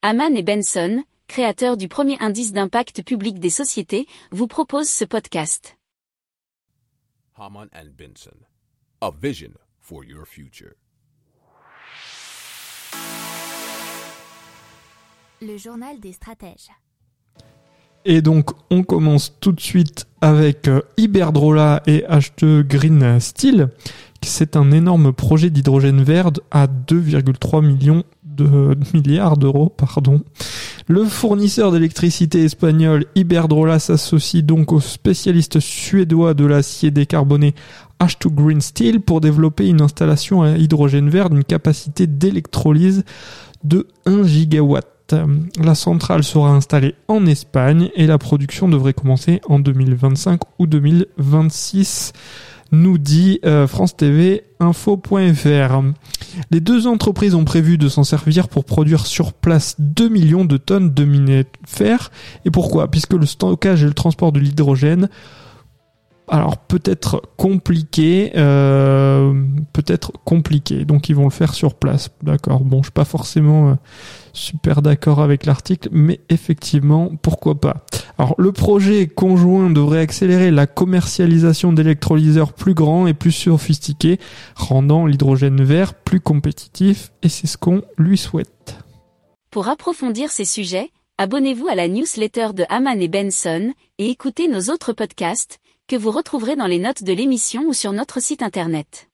Haman et Benson, créateurs du premier indice d'impact public des sociétés, vous proposent ce podcast. Haman and Benson, a vision for your future. Le journal des stratèges. Et donc, on commence tout de suite avec euh, Iberdrola et H2 Green Steel. C'est un énorme projet d'hydrogène vert à 2,3 millions de milliards d'euros, pardon. Le fournisseur d'électricité espagnol Iberdrola s'associe donc au spécialiste suédois de l'acier décarboné H2 Green Steel pour développer une installation à hydrogène vert d'une capacité d'électrolyse de 1 gigawatt. La centrale sera installée en Espagne et la production devrait commencer en 2025 ou 2026 nous dit euh, France TV Info.fr. Les deux entreprises ont prévu de s'en servir pour produire sur place 2 millions de tonnes de minerais de fer. Et pourquoi? Puisque le stockage et le transport de l'hydrogène alors peut-être compliqué, euh, peut-être compliqué. Donc ils vont le faire sur place. D'accord. Bon, je suis pas forcément euh, super d'accord avec l'article, mais effectivement, pourquoi pas? Alors le projet conjoint devrait accélérer la commercialisation d'électrolyseurs plus grands et plus sophistiqués, rendant l'hydrogène vert plus compétitif, et c'est ce qu'on lui souhaite. Pour approfondir ces sujets, abonnez-vous à la newsletter de Haman et Benson et écoutez nos autres podcasts que vous retrouverez dans les notes de l'émission ou sur notre site internet.